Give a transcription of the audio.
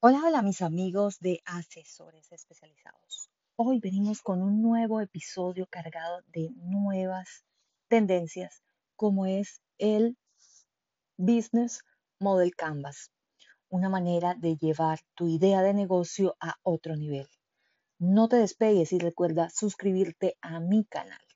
Hola, hola mis amigos de asesores especializados. Hoy venimos con un nuevo episodio cargado de nuevas tendencias como es el Business Model Canvas, una manera de llevar tu idea de negocio a otro nivel. No te despegues y recuerda suscribirte a mi canal.